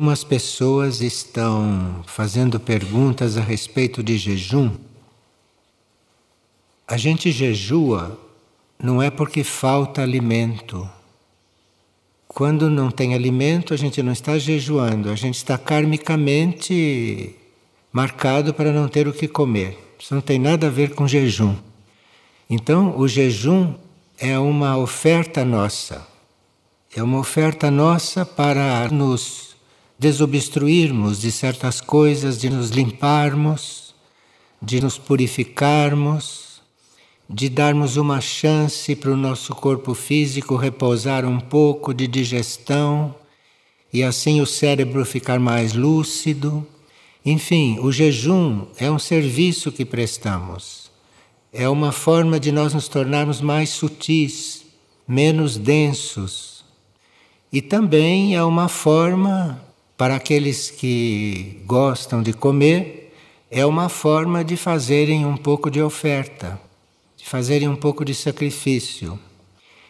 Umas pessoas estão fazendo perguntas a respeito de jejum. A gente jejua não é porque falta alimento. Quando não tem alimento, a gente não está jejuando, a gente está karmicamente marcado para não ter o que comer. Isso não tem nada a ver com jejum. Então, o jejum é uma oferta nossa. É uma oferta nossa para nos desobstruirmos de certas coisas, de nos limparmos, de nos purificarmos, de darmos uma chance para o nosso corpo físico repousar um pouco de digestão e assim o cérebro ficar mais lúcido. Enfim, o jejum é um serviço que prestamos. É uma forma de nós nos tornarmos mais sutis, menos densos. E também é uma forma para aqueles que gostam de comer, é uma forma de fazerem um pouco de oferta, de fazerem um pouco de sacrifício.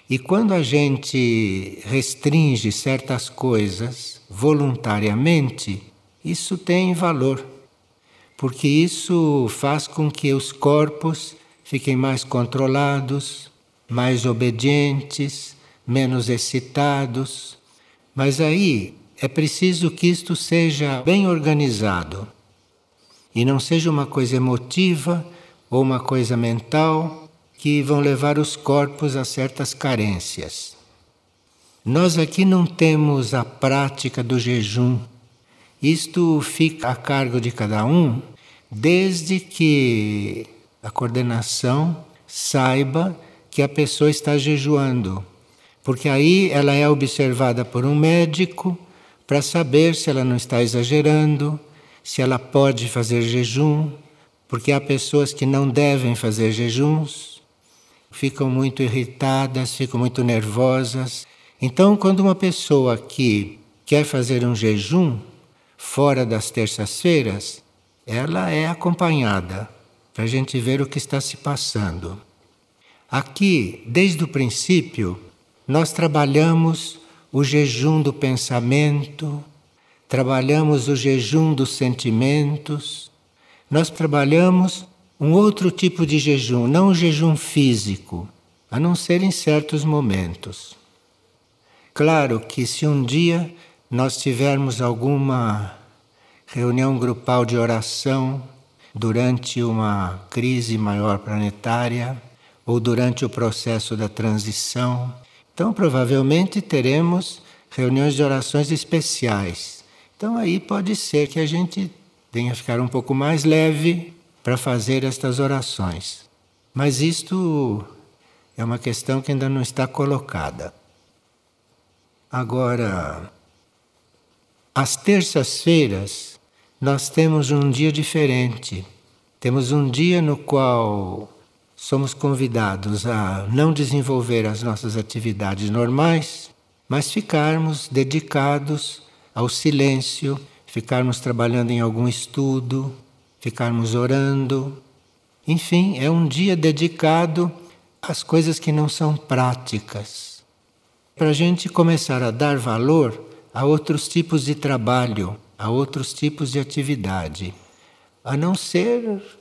E quando a gente restringe certas coisas voluntariamente, isso tem valor, porque isso faz com que os corpos fiquem mais controlados, mais obedientes, menos excitados. Mas aí é preciso que isto seja bem organizado e não seja uma coisa emotiva ou uma coisa mental que vão levar os corpos a certas carências. Nós aqui não temos a prática do jejum. Isto fica a cargo de cada um, desde que a coordenação saiba que a pessoa está jejuando. Porque aí ela é observada por um médico para saber se ela não está exagerando, se ela pode fazer jejum, porque há pessoas que não devem fazer jejuns, ficam muito irritadas, ficam muito nervosas. Então, quando uma pessoa que quer fazer um jejum fora das terças-feiras, ela é acompanhada para a gente ver o que está se passando. Aqui, desde o princípio, nós trabalhamos o jejum do pensamento, trabalhamos o jejum dos sentimentos, nós trabalhamos um outro tipo de jejum, não o jejum físico, a não ser em certos momentos. Claro que se um dia nós tivermos alguma reunião grupal de oração durante uma crise maior planetária ou durante o processo da transição, então, provavelmente teremos reuniões de orações especiais. Então, aí pode ser que a gente tenha ficar um pouco mais leve para fazer estas orações. Mas isto é uma questão que ainda não está colocada. Agora, às terças-feiras, nós temos um dia diferente. Temos um dia no qual somos convidados a não desenvolver as nossas atividades normais, mas ficarmos dedicados ao silêncio, ficarmos trabalhando em algum estudo, ficarmos orando. Enfim, é um dia dedicado às coisas que não são práticas. Para a gente começar a dar valor a outros tipos de trabalho, a outros tipos de atividade, a não ser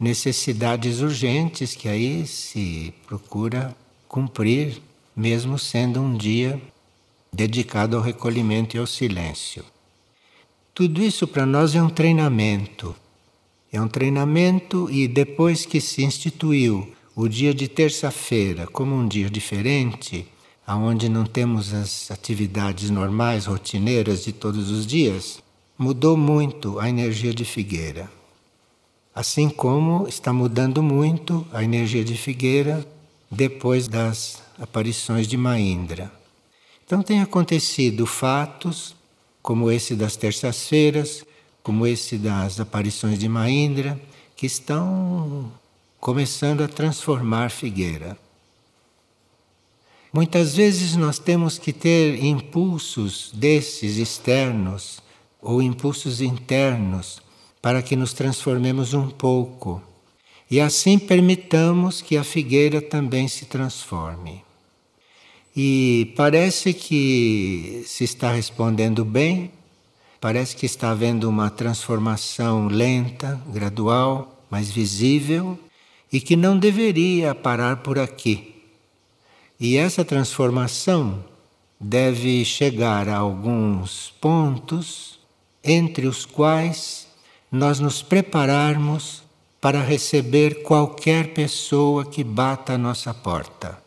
necessidades urgentes que aí se procura cumprir, mesmo sendo um dia dedicado ao recolhimento e ao silêncio. Tudo isso para nós é um treinamento. É um treinamento e depois que se instituiu o dia de terça-feira como um dia diferente, aonde não temos as atividades normais, rotineiras de todos os dias, mudou muito a energia de Figueira. Assim como está mudando muito a energia de Figueira depois das aparições de Maindra. Então tem acontecido fatos como esse das terças-feiras, como esse das aparições de Maindra, que estão começando a transformar Figueira. Muitas vezes nós temos que ter impulsos desses externos ou impulsos internos para que nos transformemos um pouco e assim permitamos que a figueira também se transforme. E parece que se está respondendo bem, Parece que está havendo uma transformação lenta, gradual, mas visível e que não deveria parar por aqui. E essa transformação deve chegar a alguns pontos entre os quais nós nos prepararmos para receber qualquer pessoa que bata a nossa porta.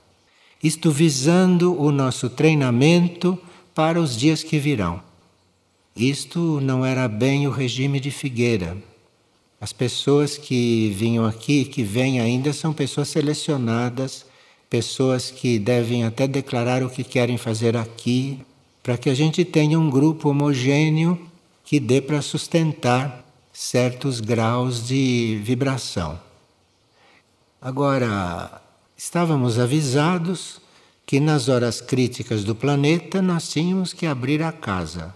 Isto visando o nosso treinamento para os dias que virão. Isto não era bem o regime de Figueira. As pessoas que vinham aqui, que vêm ainda, são pessoas selecionadas, pessoas que devem até declarar o que querem fazer aqui, para que a gente tenha um grupo homogêneo que dê para sustentar certos graus de vibração. Agora, estávamos avisados que nas horas críticas do planeta nós tínhamos que abrir a casa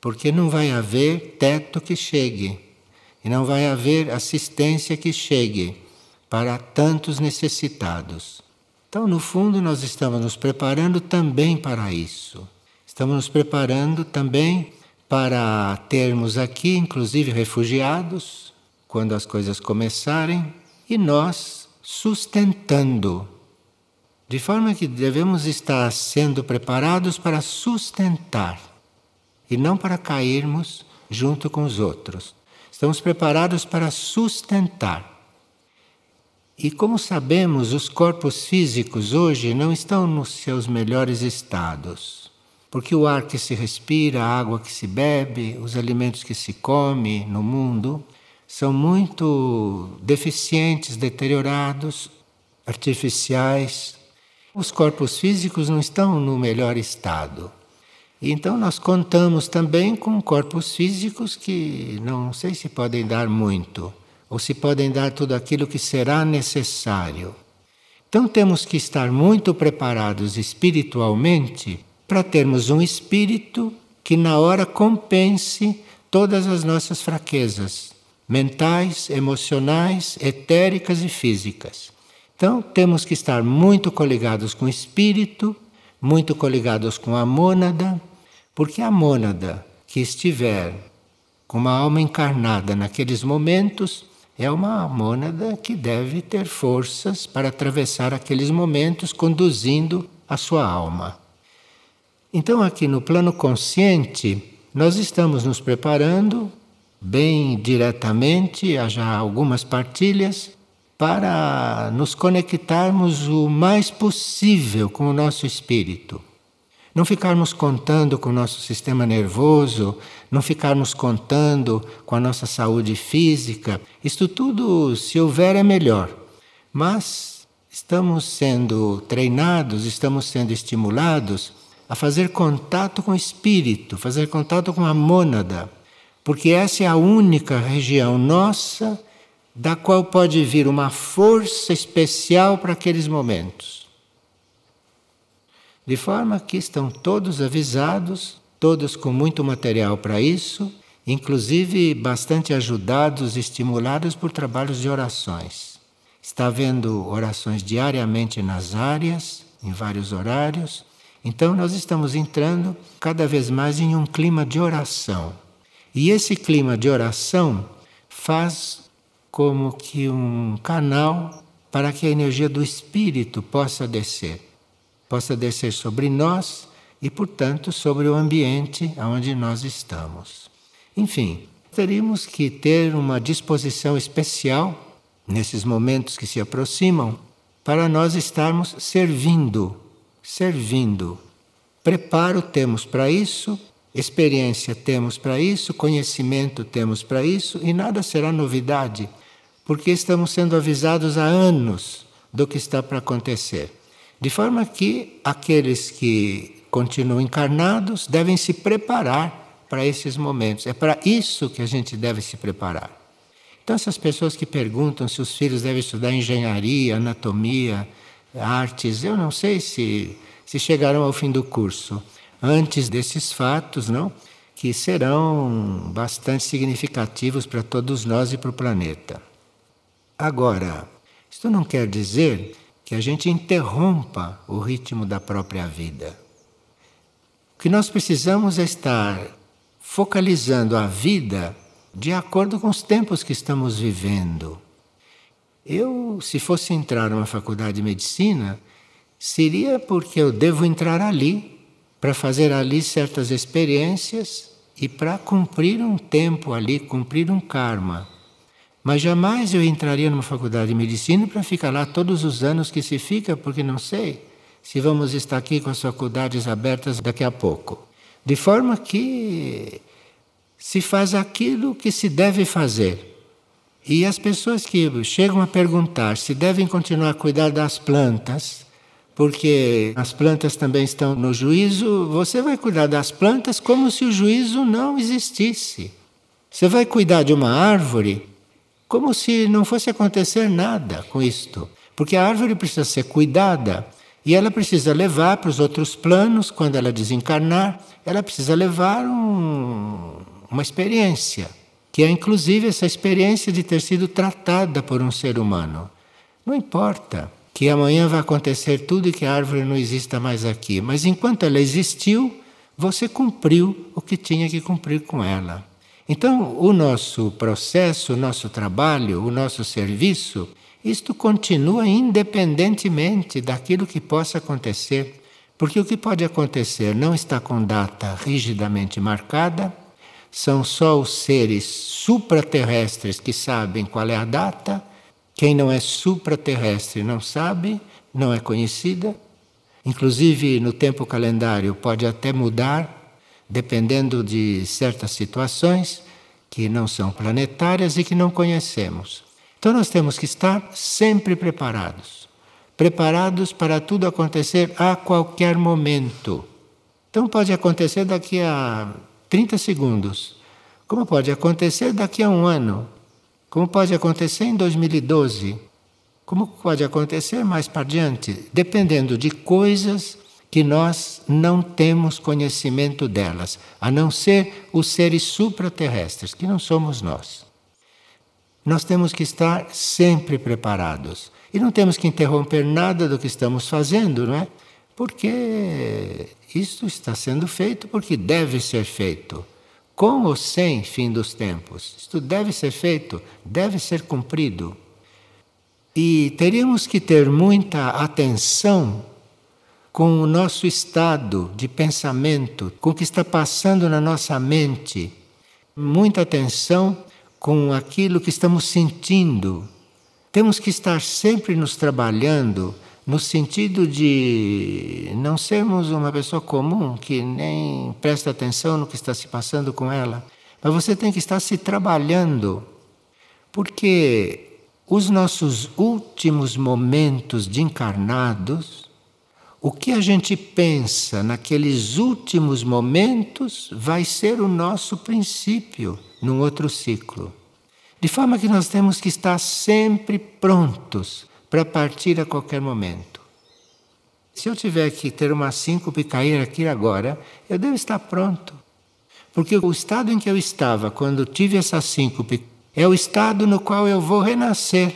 porque não vai haver teto que chegue e não vai haver assistência que chegue para tantos necessitados. Então, no fundo, nós estamos nos preparando também para isso. Estamos nos preparando também para termos aqui, inclusive, refugiados, quando as coisas começarem, e nós sustentando. De forma que devemos estar sendo preparados para sustentar e não para cairmos junto com os outros. Estamos preparados para sustentar. E como sabemos, os corpos físicos hoje não estão nos seus melhores estados. Porque o ar que se respira, a água que se bebe, os alimentos que se come no mundo são muito deficientes, deteriorados, artificiais. Os corpos físicos não estão no melhor estado. Então nós contamos também com corpos físicos que não sei se podem dar muito, ou se podem dar tudo aquilo que será necessário. Então temos que estar muito preparados espiritualmente para termos um espírito que na hora compense todas as nossas fraquezas mentais, emocionais, etéricas e físicas. Então temos que estar muito coligados com o espírito, muito coligados com a mônada, porque a mônada que estiver com uma alma encarnada naqueles momentos é uma mônada que deve ter forças para atravessar aqueles momentos conduzindo a sua alma. Então, aqui no plano consciente, nós estamos nos preparando bem diretamente, há já algumas partilhas, para nos conectarmos o mais possível com o nosso espírito. Não ficarmos contando com o nosso sistema nervoso, não ficarmos contando com a nossa saúde física. Isto tudo, se houver, é melhor. Mas estamos sendo treinados, estamos sendo estimulados a fazer contato com o espírito, fazer contato com a mônada, porque essa é a única região nossa da qual pode vir uma força especial para aqueles momentos. De forma que estão todos avisados, todos com muito material para isso, inclusive bastante ajudados, estimulados por trabalhos de orações. Está havendo orações diariamente nas áreas, em vários horários. Então, nós estamos entrando cada vez mais em um clima de oração. E esse clima de oração faz como que um canal para que a energia do Espírito possa descer possa descer sobre nós e, portanto, sobre o ambiente onde nós estamos. Enfim, teríamos que ter uma disposição especial nesses momentos que se aproximam para nós estarmos servindo, servindo. Preparo temos para isso, experiência temos para isso, conhecimento temos para isso e nada será novidade, porque estamos sendo avisados há anos do que está para acontecer. De forma que aqueles que continuam encarnados devem se preparar para esses momentos. É para isso que a gente deve se preparar. Então, essas pessoas que perguntam se os filhos devem estudar engenharia, anatomia, artes, eu não sei se, se chegarão ao fim do curso antes desses fatos, não? Que serão bastante significativos para todos nós e para o planeta. Agora, isto não quer dizer que a gente interrompa o ritmo da própria vida. O que nós precisamos é estar focalizando a vida de acordo com os tempos que estamos vivendo. Eu, se fosse entrar numa faculdade de medicina, seria porque eu devo entrar ali para fazer ali certas experiências e para cumprir um tempo ali, cumprir um karma. Mas jamais eu entraria numa faculdade de medicina para ficar lá todos os anos que se fica, porque não sei se vamos estar aqui com as faculdades abertas daqui a pouco. De forma que se faz aquilo que se deve fazer. E as pessoas que chegam a perguntar se devem continuar a cuidar das plantas, porque as plantas também estão no juízo, você vai cuidar das plantas como se o juízo não existisse. Você vai cuidar de uma árvore como se não fosse acontecer nada com isto. Porque a árvore precisa ser cuidada e ela precisa levar para os outros planos, quando ela desencarnar, ela precisa levar um, uma experiência, que é inclusive essa experiência de ter sido tratada por um ser humano. Não importa que amanhã vai acontecer tudo e que a árvore não exista mais aqui, mas enquanto ela existiu, você cumpriu o que tinha que cumprir com ela. Então, o nosso processo, o nosso trabalho, o nosso serviço, isto continua independentemente daquilo que possa acontecer. Porque o que pode acontecer não está com data rigidamente marcada, são só os seres supraterrestres que sabem qual é a data. Quem não é supraterrestre não sabe, não é conhecida. Inclusive, no tempo calendário pode até mudar, dependendo de certas situações que não são planetárias e que não conhecemos. Então, nós temos que estar sempre preparados preparados para tudo acontecer a qualquer momento. Então, pode acontecer daqui a 30 segundos. Como pode acontecer daqui a um ano? Como pode acontecer em 2012? Como pode acontecer mais para diante? Dependendo de coisas que nós não temos conhecimento delas, a não ser os seres supraterrestres, que não somos nós. Nós temos que estar sempre preparados. E não temos que interromper nada do que estamos fazendo, não é? Porque isto está sendo feito porque deve ser feito. Com ou sem fim dos tempos. Isto deve ser feito, deve ser cumprido. E teríamos que ter muita atenção com o nosso estado de pensamento, com o que está passando na nossa mente. Muita atenção com aquilo que estamos sentindo. Temos que estar sempre nos trabalhando no sentido de não sermos uma pessoa comum que nem presta atenção no que está se passando com ela, mas você tem que estar se trabalhando, porque os nossos últimos momentos de encarnados, o que a gente pensa naqueles últimos momentos vai ser o nosso princípio num outro ciclo. De forma que nós temos que estar sempre prontos para partir a qualquer momento. Se eu tiver que ter uma síncope cair aqui agora, eu devo estar pronto. Porque o estado em que eu estava quando tive essa síncope é o estado no qual eu vou renascer.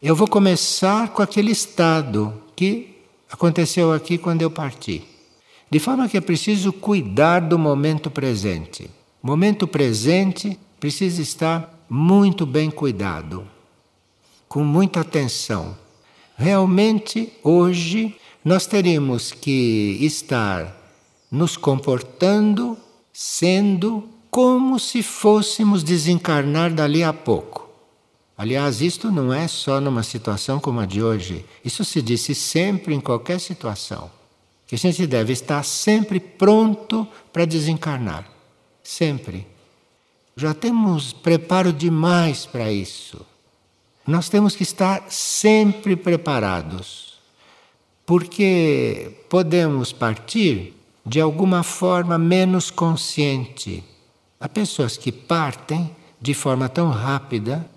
Eu vou começar com aquele estado que aconteceu aqui quando eu parti. De forma que é preciso cuidar do momento presente. O momento presente precisa estar muito bem cuidado com muita atenção. Realmente, hoje, nós teríamos que estar nos comportando, sendo como se fôssemos desencarnar dali a pouco. Aliás, isto não é só numa situação como a de hoje. Isso se disse sempre em qualquer situação. Que a gente deve estar sempre pronto para desencarnar. Sempre. Já temos preparo demais para isso. Nós temos que estar sempre preparados, porque podemos partir de alguma forma menos consciente. Há pessoas que partem de forma tão rápida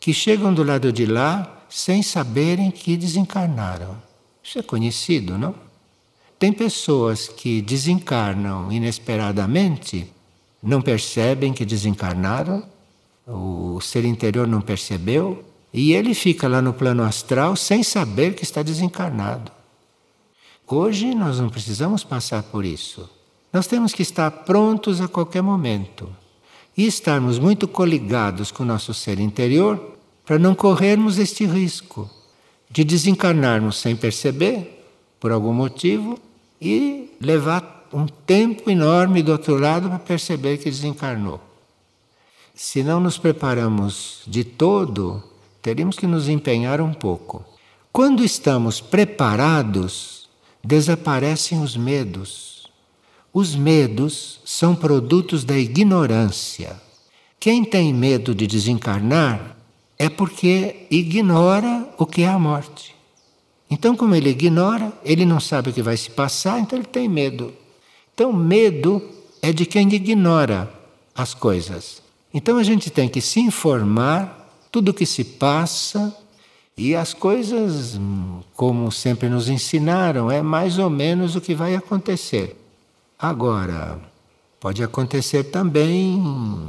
que chegam do lado de lá sem saberem que desencarnaram. Isso é conhecido, não? Tem pessoas que desencarnam inesperadamente, não percebem que desencarnaram, o ser interior não percebeu, e ele fica lá no plano astral sem saber que está desencarnado. Hoje nós não precisamos passar por isso. Nós temos que estar prontos a qualquer momento e estarmos muito coligados com o nosso ser interior para não corrermos este risco de desencarnarmos sem perceber, por algum motivo, e levar um tempo enorme do outro lado para perceber que desencarnou. Se não nos preparamos de todo, teríamos que nos empenhar um pouco. Quando estamos preparados, desaparecem os medos. Os medos são produtos da ignorância. Quem tem medo de desencarnar é porque ignora o que é a morte. Então, como ele ignora, ele não sabe o que vai se passar, então ele tem medo. Então, medo é de quem ignora as coisas. Então, a gente tem que se informar tudo o que se passa e as coisas, como sempre nos ensinaram, é mais ou menos o que vai acontecer. Agora, pode acontecer também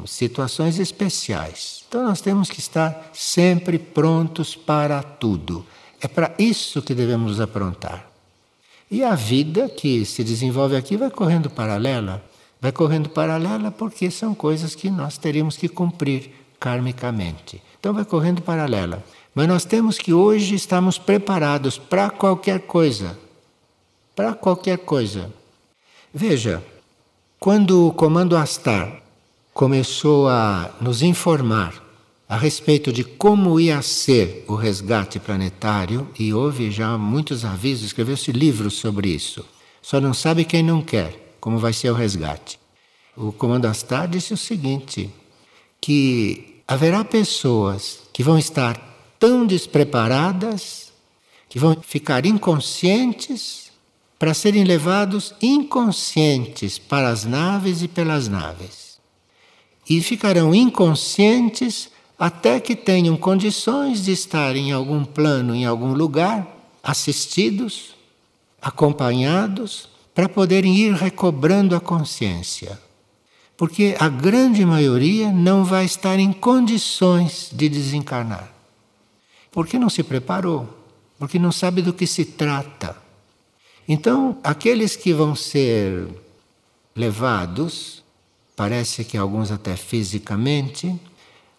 situações especiais. Então nós temos que estar sempre prontos para tudo. É para isso que devemos aprontar. E a vida que se desenvolve aqui vai correndo paralela. Vai correndo paralela porque são coisas que nós teríamos que cumprir karmicamente. Então vai correndo paralela. Mas nós temos que hoje estarmos preparados para qualquer coisa. Para qualquer coisa. Veja, quando o Comando Astar começou a nos informar a respeito de como ia ser o resgate planetário, e houve já muitos avisos, escreveu-se livros sobre isso. Só não sabe quem não quer como vai ser o resgate. O Comando Astar disse o seguinte: que haverá pessoas que vão estar tão despreparadas que vão ficar inconscientes para serem levados inconscientes para as naves e pelas naves. E ficarão inconscientes até que tenham condições de estar em algum plano, em algum lugar, assistidos, acompanhados, para poderem ir recobrando a consciência. Porque a grande maioria não vai estar em condições de desencarnar. Porque não se preparou, porque não sabe do que se trata. Então, aqueles que vão ser levados, parece que alguns até fisicamente,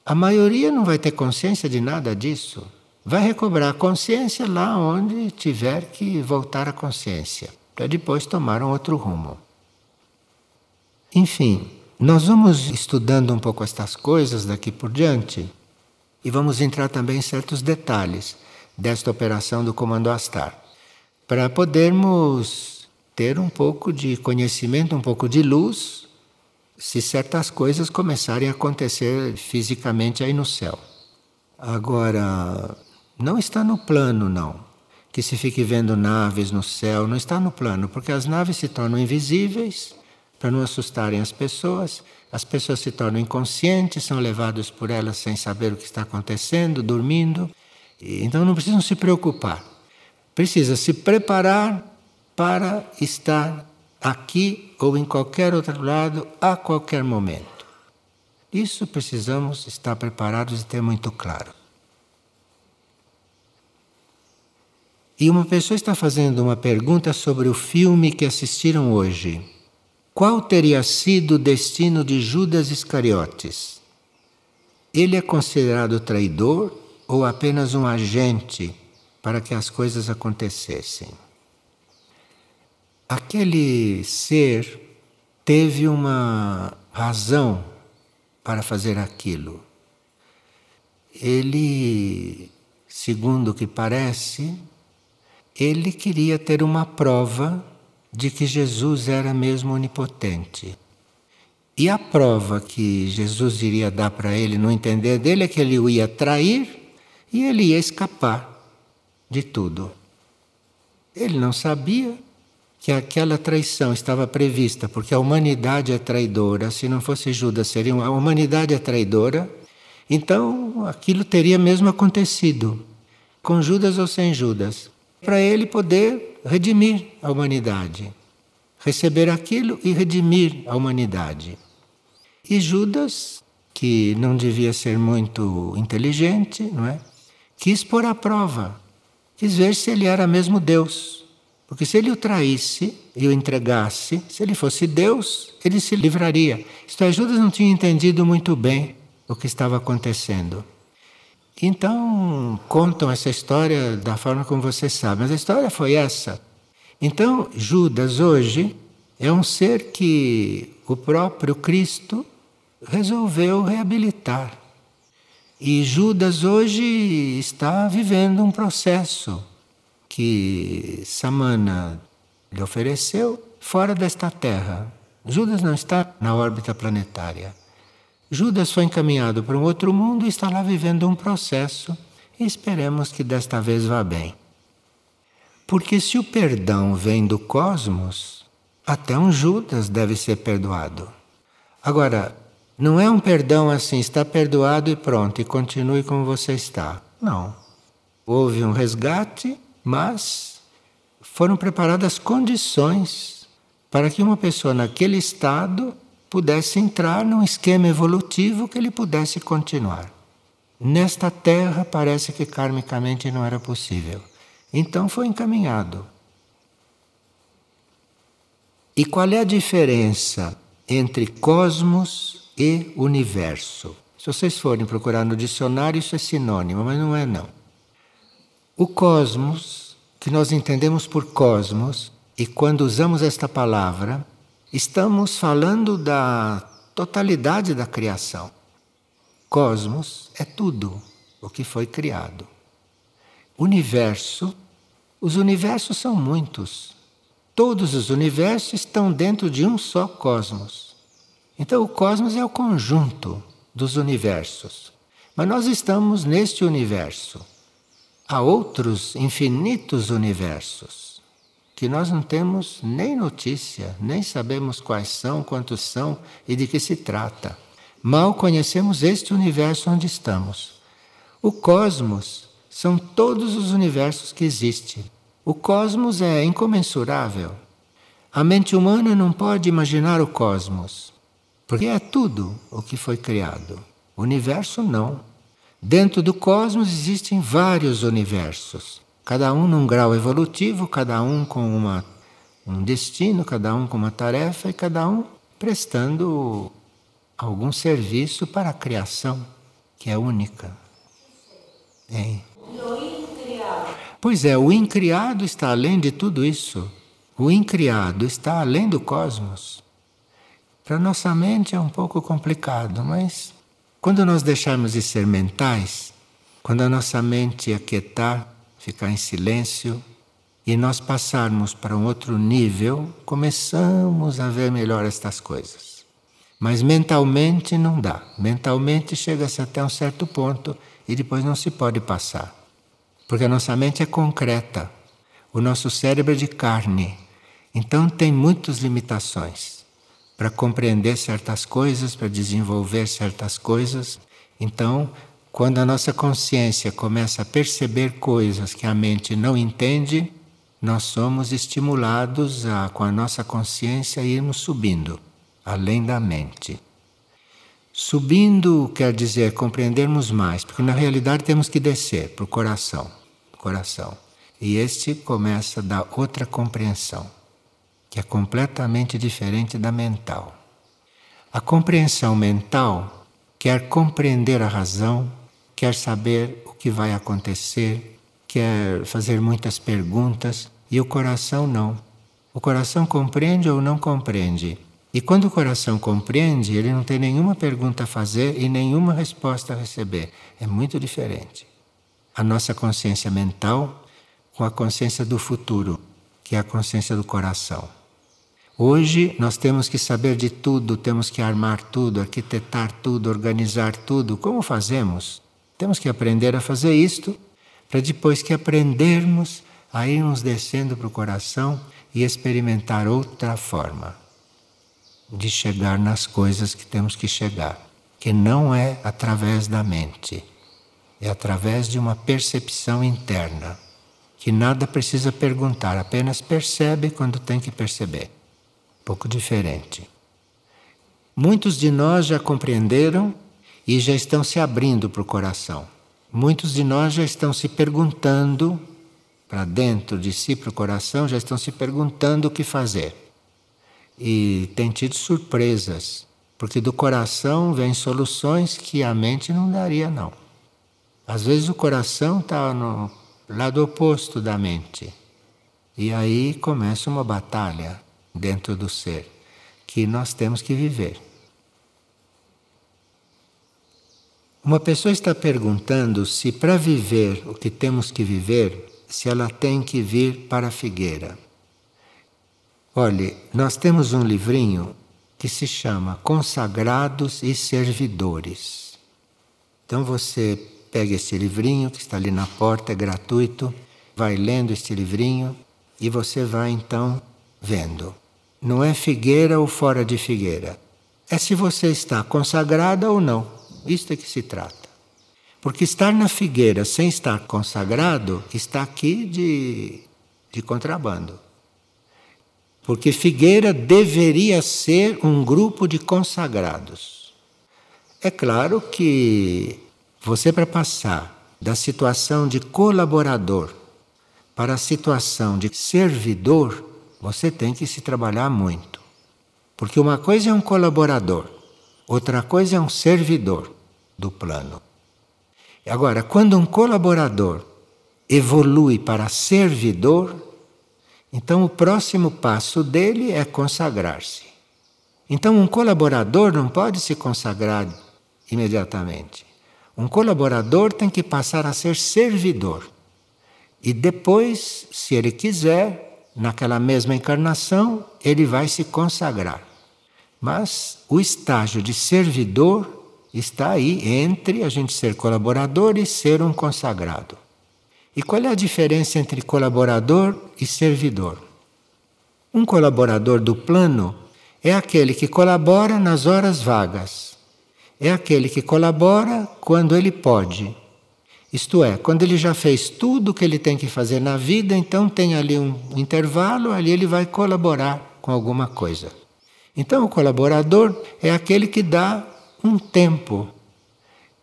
a maioria não vai ter consciência de nada disso. Vai recobrar a consciência lá onde tiver que voltar a consciência, para depois tomar um outro rumo. Enfim, nós vamos estudando um pouco estas coisas daqui por diante e vamos entrar também em certos detalhes desta operação do Comando Astar, para podermos ter um pouco de conhecimento, um pouco de luz se certas coisas começarem a acontecer fisicamente aí no céu. Agora, não está no plano, não. Que se fique vendo naves no céu, não está no plano, porque as naves se tornam invisíveis para não assustarem as pessoas, as pessoas se tornam inconscientes, são levados por elas sem saber o que está acontecendo, dormindo. Então não precisam se preocupar. Precisa se preparar para estar aqui ou em qualquer outro lado, a qualquer momento. Isso precisamos estar preparados e ter muito claro. E uma pessoa está fazendo uma pergunta sobre o filme que assistiram hoje. Qual teria sido o destino de Judas Iscariotes? Ele é considerado traidor ou apenas um agente para que as coisas acontecessem? aquele ser teve uma razão para fazer aquilo. Ele, segundo o que parece, ele queria ter uma prova de que Jesus era mesmo onipotente. E a prova que Jesus iria dar para ele no entender dele é que ele o ia trair e ele ia escapar de tudo. Ele não sabia que aquela traição estava prevista, porque a humanidade é traidora, se não fosse Judas, seria uma, a humanidade é traidora, então aquilo teria mesmo acontecido, com Judas ou sem Judas, para ele poder redimir a humanidade, receber aquilo e redimir a humanidade. E Judas, que não devia ser muito inteligente, não é? Quis pôr à prova, quis ver se ele era mesmo Deus Porque se ele o traísse e o entregasse, se ele fosse Deus, ele se livraria. Isto é, Judas não tinha entendido muito bem o que estava acontecendo. Então, contam essa história da forma como vocês sabem, mas a história foi essa. Então, Judas hoje é um ser que o próprio Cristo resolveu reabilitar. E Judas hoje está vivendo um processo que Samana lhe ofereceu fora desta terra. Judas não está na órbita planetária. Judas foi encaminhado para um outro mundo e está lá vivendo um processo e esperemos que desta vez vá bem. Porque se o perdão vem do cosmos, até um Judas deve ser perdoado. Agora, não é um perdão assim, está perdoado e pronto, e continue como você está. Não. Houve um resgate, mas foram preparadas condições para que uma pessoa naquele estado pudesse entrar num esquema evolutivo que ele pudesse continuar. Nesta terra parece que karmicamente não era possível. Então foi encaminhado. E qual é a diferença entre cosmos e universo. Se vocês forem procurar no dicionário, isso é sinônimo, mas não é não. O cosmos, que nós entendemos por cosmos, e quando usamos esta palavra, estamos falando da totalidade da criação. Cosmos é tudo o que foi criado. Universo, os universos são muitos. Todos os universos estão dentro de um só cosmos. Então, o cosmos é o conjunto dos universos. Mas nós estamos neste universo. Há outros infinitos universos que nós não temos nem notícia, nem sabemos quais são, quantos são e de que se trata. Mal conhecemos este universo onde estamos. O cosmos são todos os universos que existem. O cosmos é incomensurável. A mente humana não pode imaginar o cosmos. Porque é tudo o que foi criado. O universo não. Dentro do cosmos existem vários universos, cada um num grau evolutivo, cada um com uma, um destino, cada um com uma tarefa e cada um prestando algum serviço para a criação, que é única. Hein? Pois é, o incriado está além de tudo isso. O incriado está além do cosmos. Para nossa mente é um pouco complicado, mas quando nós deixarmos de ser mentais, quando a nossa mente aquietar, ficar em silêncio e nós passarmos para um outro nível, começamos a ver melhor estas coisas. Mas mentalmente não dá. Mentalmente chega-se até um certo ponto e depois não se pode passar. Porque a nossa mente é concreta, o nosso cérebro é de carne, então tem muitas limitações para compreender certas coisas, para desenvolver certas coisas. Então, quando a nossa consciência começa a perceber coisas que a mente não entende, nós somos estimulados a, com a nossa consciência, irmos subindo, além da mente. Subindo quer dizer compreendermos mais, porque na realidade temos que descer para o coração, coração. E este começa da outra compreensão que é completamente diferente da mental. A compreensão mental quer compreender a razão, quer saber o que vai acontecer, quer fazer muitas perguntas, e o coração não. O coração compreende ou não compreende. E quando o coração compreende, ele não tem nenhuma pergunta a fazer e nenhuma resposta a receber. É muito diferente. A nossa consciência mental com a consciência do futuro, que é a consciência do coração. Hoje nós temos que saber de tudo, temos que armar tudo, arquitetar tudo, organizar tudo. Como fazemos? Temos que aprender a fazer isto para depois que aprendermos a irmos descendo para o coração e experimentar outra forma de chegar nas coisas que temos que chegar, que não é através da mente, é através de uma percepção interna, que nada precisa perguntar, apenas percebe quando tem que perceber pouco diferente. Muitos de nós já compreenderam e já estão se abrindo para o coração. Muitos de nós já estão se perguntando para dentro de si, para o coração, já estão se perguntando o que fazer. E tem tido surpresas, porque do coração vêm soluções que a mente não daria, não. Às vezes o coração está no lado oposto da mente. E aí começa uma batalha dentro do ser que nós temos que viver. Uma pessoa está perguntando se para viver o que temos que viver, se ela tem que vir para a figueira. Olhe, nós temos um livrinho que se chama Consagrados e Servidores. Então você pega esse livrinho que está ali na porta, é gratuito, vai lendo este livrinho e você vai então vendo. Não é figueira ou fora de figueira. É se você está consagrada ou não. Isto é que se trata. Porque estar na figueira sem estar consagrado está aqui de, de contrabando. Porque figueira deveria ser um grupo de consagrados. É claro que você, para passar da situação de colaborador para a situação de servidor, você tem que se trabalhar muito. Porque uma coisa é um colaborador, outra coisa é um servidor do plano. Agora, quando um colaborador evolui para servidor, então o próximo passo dele é consagrar-se. Então, um colaborador não pode se consagrar imediatamente. Um colaborador tem que passar a ser servidor. E depois, se ele quiser, naquela mesma encarnação, ele vai se consagrar. Mas o estágio de servidor está aí entre a gente ser colaborador e ser um consagrado. E qual é a diferença entre colaborador e servidor? Um colaborador do plano é aquele que colabora nas horas vagas. É aquele que colabora quando ele pode. Isto é, quando ele já fez tudo o que ele tem que fazer na vida, então tem ali um intervalo, ali ele vai colaborar com alguma coisa. Então, o colaborador é aquele que dá um tempo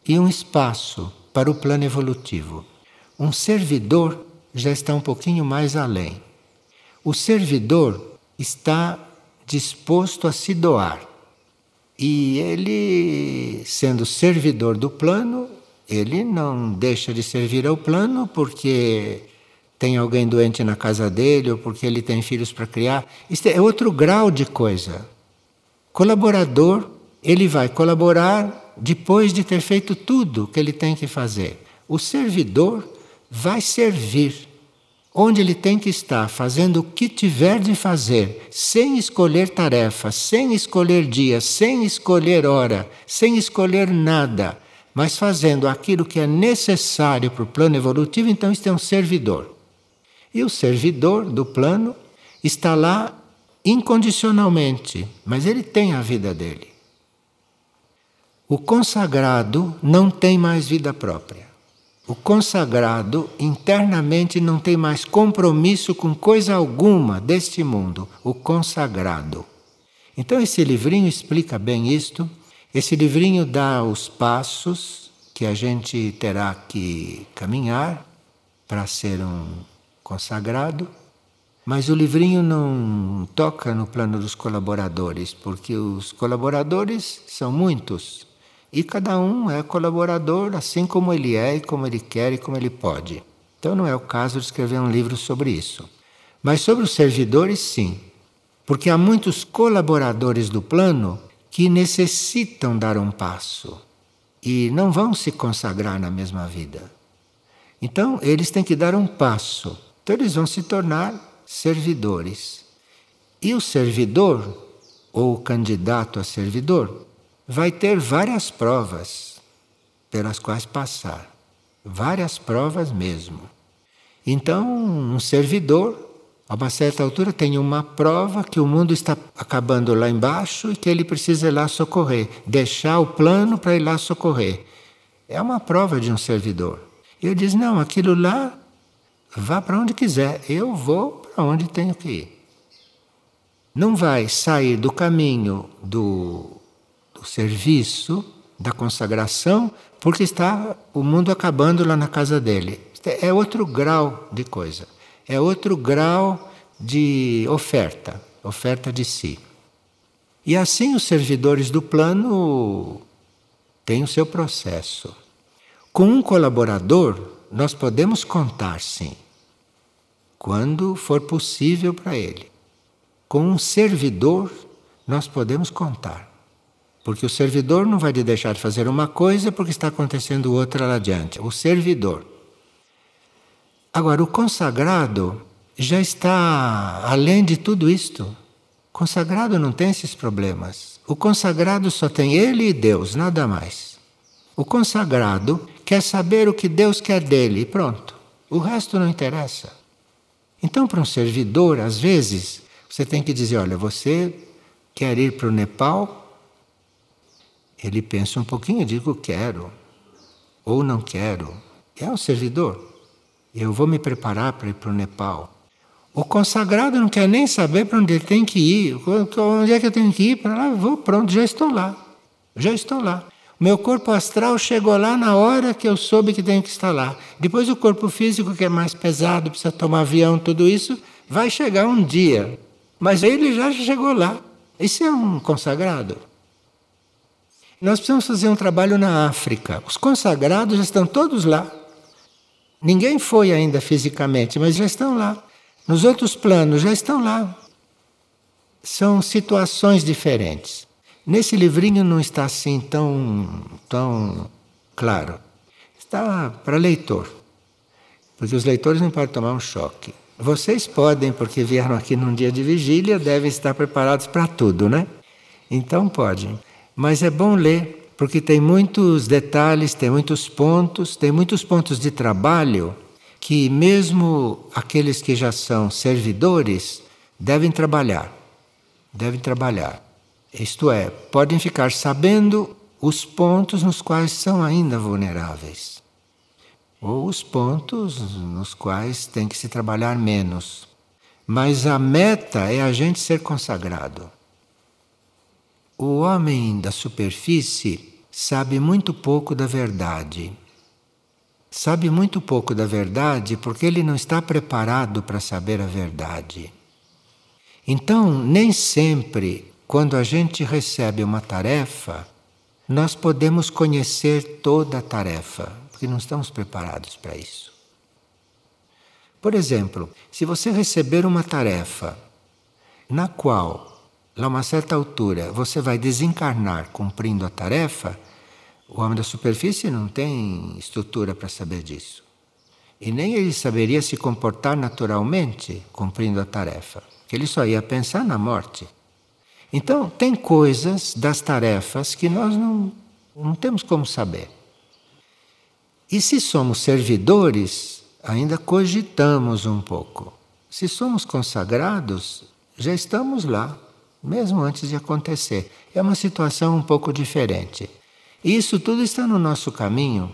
e um espaço para o plano evolutivo. Um servidor já está um pouquinho mais além. O servidor está disposto a se doar. E ele, sendo servidor do plano, ele não deixa de servir ao plano porque tem alguém doente na casa dele ou porque ele tem filhos para criar. Isso é outro grau de coisa. Colaborador ele vai colaborar depois de ter feito tudo que ele tem que fazer. O servidor vai servir onde ele tem que estar, fazendo o que tiver de fazer, sem escolher tarefa, sem escolher dia, sem escolher hora, sem escolher nada, mas fazendo aquilo que é necessário para o plano evolutivo, então isso é um servidor. E o servidor do plano está lá incondicionalmente, mas ele tem a vida dele. O consagrado não tem mais vida própria. O consagrado internamente não tem mais compromisso com coisa alguma deste mundo. O consagrado. Então, esse livrinho explica bem isto. Esse livrinho dá os passos que a gente terá que caminhar para ser um consagrado. Mas o livrinho não toca no plano dos colaboradores, porque os colaboradores são muitos. E cada um é colaborador assim como ele é e como ele quer e como ele pode. Então não é o caso de escrever um livro sobre isso. Mas sobre os servidores, sim. Porque há muitos colaboradores do plano que necessitam dar um passo e não vão se consagrar na mesma vida. Então, eles têm que dar um passo. Então, eles vão se tornar servidores. E o servidor, ou o candidato a servidor, vai ter várias provas pelas quais passar. Várias provas mesmo. Então, um servidor, a uma certa altura, tem uma prova que o mundo está acabando lá embaixo e que ele precisa ir lá socorrer, deixar o plano para ir lá socorrer. É uma prova de um servidor. Ele diz: não, aquilo lá, vá para onde quiser, eu vou para onde tenho que ir. Não vai sair do caminho do o serviço da consagração, porque está o mundo acabando lá na casa dele. É outro grau de coisa. é outro grau de oferta, oferta de si. E assim os servidores do plano têm o seu processo. Com um colaborador, nós podemos contar, sim, quando for possível para ele. Com um servidor, nós podemos contar. Porque o servidor não vai deixar de fazer uma coisa porque está acontecendo outra lá adiante. O servidor. Agora, o consagrado já está além de tudo isto. Consagrado não tem esses problemas. O consagrado só tem ele e Deus, nada mais. O consagrado quer saber o que Deus quer dele e pronto. O resto não interessa. Então, para um servidor, às vezes, você tem que dizer: olha, você quer ir para o Nepal? Ele pensa um pouquinho e diz: quero. Ou não quero. É um servidor. Eu vou me preparar para ir para o Nepal. O consagrado não quer nem saber para onde ele tem que ir. Onde é que eu tenho que ir? Para lá, vou, pronto, já estou lá. Já estou lá. Meu corpo astral chegou lá na hora que eu soube que tenho que estar lá. Depois o corpo físico, que é mais pesado, precisa tomar avião, tudo isso, vai chegar um dia. Mas ele já chegou lá. Isso é um consagrado. Nós precisamos fazer um trabalho na África. Os consagrados já estão todos lá. Ninguém foi ainda fisicamente, mas já estão lá. Nos outros planos já estão lá. São situações diferentes. Nesse livrinho não está assim tão, tão claro. Está para leitor. Porque os leitores não podem tomar um choque. Vocês podem, porque vieram aqui num dia de vigília, devem estar preparados para tudo, né? Então podem. Mas é bom ler, porque tem muitos detalhes, tem muitos pontos, tem muitos pontos de trabalho que mesmo aqueles que já são servidores devem trabalhar. Devem trabalhar. Isto é, podem ficar sabendo os pontos nos quais são ainda vulneráveis. Ou os pontos nos quais tem que se trabalhar menos. Mas a meta é a gente ser consagrado. O homem da superfície sabe muito pouco da verdade sabe muito pouco da verdade porque ele não está preparado para saber a verdade. Então, nem sempre, quando a gente recebe uma tarefa, nós podemos conhecer toda a tarefa, porque não estamos preparados para isso. Por exemplo, se você receber uma tarefa na qual, a uma certa altura, você vai desencarnar cumprindo a tarefa, o homem da superfície não tem estrutura para saber disso. E nem ele saberia se comportar naturalmente cumprindo a tarefa, que ele só ia pensar na morte. Então, tem coisas das tarefas que nós não, não temos como saber. E se somos servidores, ainda cogitamos um pouco. Se somos consagrados, já estamos lá, mesmo antes de acontecer. É uma situação um pouco diferente. Isso tudo está no nosso caminho.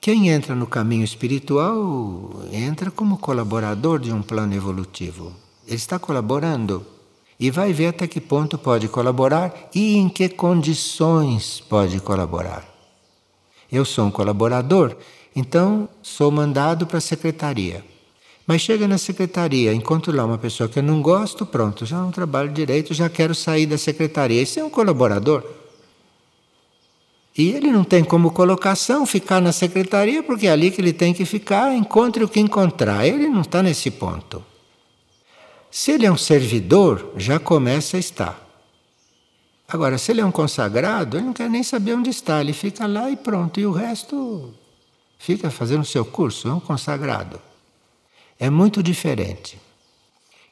Quem entra no caminho espiritual entra como colaborador de um plano evolutivo. Ele está colaborando e vai ver até que ponto pode colaborar e em que condições pode colaborar. Eu sou um colaborador, então sou mandado para a secretaria. Mas chega na secretaria, encontro lá uma pessoa que eu não gosto, pronto, já não trabalho direito, já quero sair da secretaria. Isso é um colaborador. E ele não tem como colocação ficar na secretaria, porque é ali que ele tem que ficar, encontre o que encontrar. Ele não está nesse ponto. Se ele é um servidor, já começa a estar. Agora, se ele é um consagrado, ele não quer nem saber onde está, ele fica lá e pronto, e o resto fica fazendo o seu curso, é um consagrado. É muito diferente.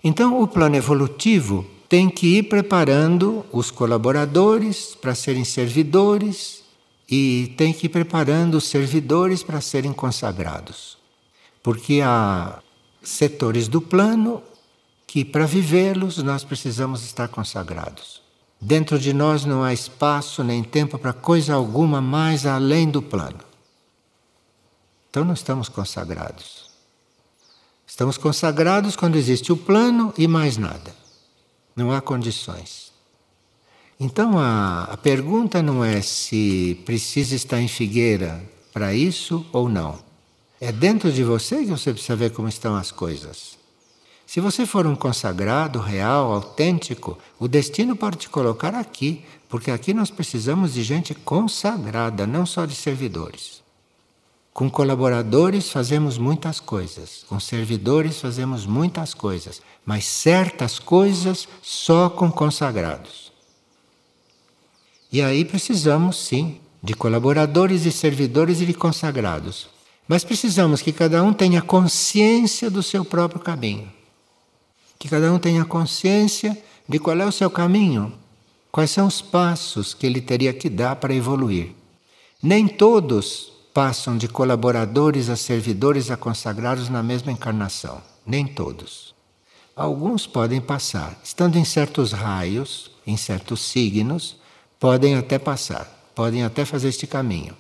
Então, o plano evolutivo tem que ir preparando os colaboradores para serem servidores e tem que ir preparando os servidores para serem consagrados. Porque há setores do plano que, para vivê-los, nós precisamos estar consagrados. Dentro de nós não há espaço nem tempo para coisa alguma mais além do plano. Então não estamos consagrados. Estamos consagrados quando existe o plano e mais nada. Não há condições. Então a, a pergunta não é se precisa estar em Figueira para isso ou não. É dentro de você que você precisa ver como estão as coisas. Se você for um consagrado real, autêntico, o destino pode te colocar aqui, porque aqui nós precisamos de gente consagrada, não só de servidores. Com colaboradores fazemos muitas coisas, com servidores fazemos muitas coisas, mas certas coisas só com consagrados. E aí precisamos, sim, de colaboradores e servidores e de consagrados. Mas precisamos que cada um tenha consciência do seu próprio caminho. Que cada um tenha consciência de qual é o seu caminho, quais são os passos que ele teria que dar para evoluir. Nem todos passam de colaboradores a servidores a consagrados na mesma encarnação. Nem todos. Alguns podem passar, estando em certos raios, em certos signos, podem até passar, podem até fazer este caminho.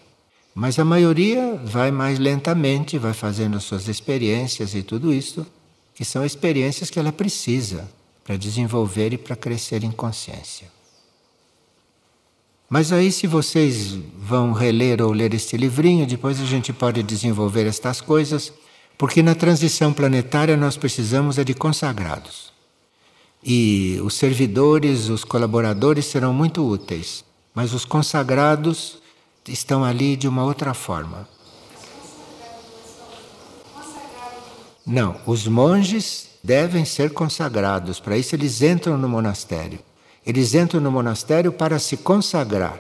Mas a maioria vai mais lentamente, vai fazendo suas experiências e tudo isso, que são experiências que ela precisa para desenvolver e para crescer em consciência. Mas aí, se vocês vão reler ou ler este livrinho, depois a gente pode desenvolver estas coisas, porque na transição planetária nós precisamos é de consagrados. E os servidores, os colaboradores serão muito úteis, mas os consagrados estão ali de uma outra forma. Não, os monges devem ser consagrados, para isso eles entram no monastério. Eles entram no monastério para se consagrar.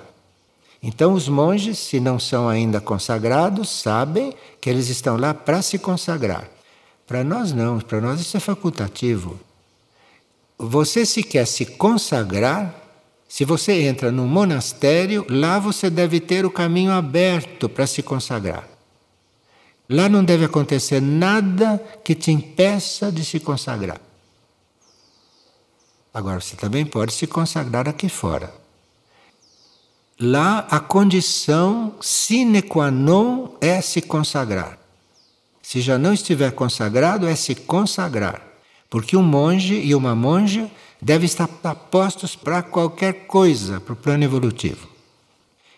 Então, os monges, se não são ainda consagrados, sabem que eles estão lá para se consagrar. Para nós, não, para nós isso é facultativo. Você, se quer se consagrar, se você entra num monastério, lá você deve ter o caminho aberto para se consagrar. Lá não deve acontecer nada que te impeça de se consagrar. Agora, você também pode se consagrar aqui fora. Lá a condição sine qua non é se consagrar. Se já não estiver consagrado, é se consagrar. Porque um monge e uma monja devem estar apostos para qualquer coisa, para o plano evolutivo.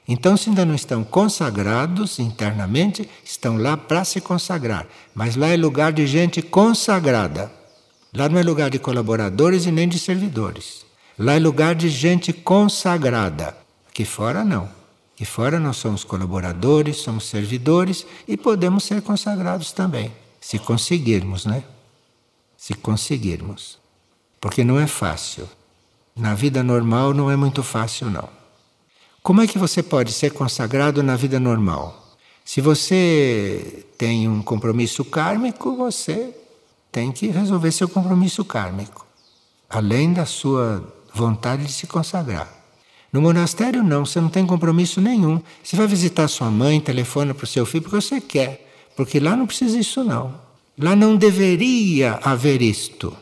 Então, se ainda não estão consagrados internamente, estão lá para se consagrar. Mas lá é lugar de gente consagrada. Lá não é lugar de colaboradores e nem de servidores. Lá é lugar de gente consagrada. Aqui fora não. Aqui fora nós somos colaboradores, somos servidores e podemos ser consagrados também, se conseguirmos, né? Se conseguirmos. Porque não é fácil. Na vida normal não é muito fácil, não. Como é que você pode ser consagrado na vida normal? Se você tem um compromisso kármico, você tem que resolver seu compromisso kármico, além da sua vontade de se consagrar. No monastério, não, você não tem compromisso nenhum. Você vai visitar sua mãe, telefona para o seu filho porque você quer, porque lá não precisa isso, não. Lá não deveria haver isto.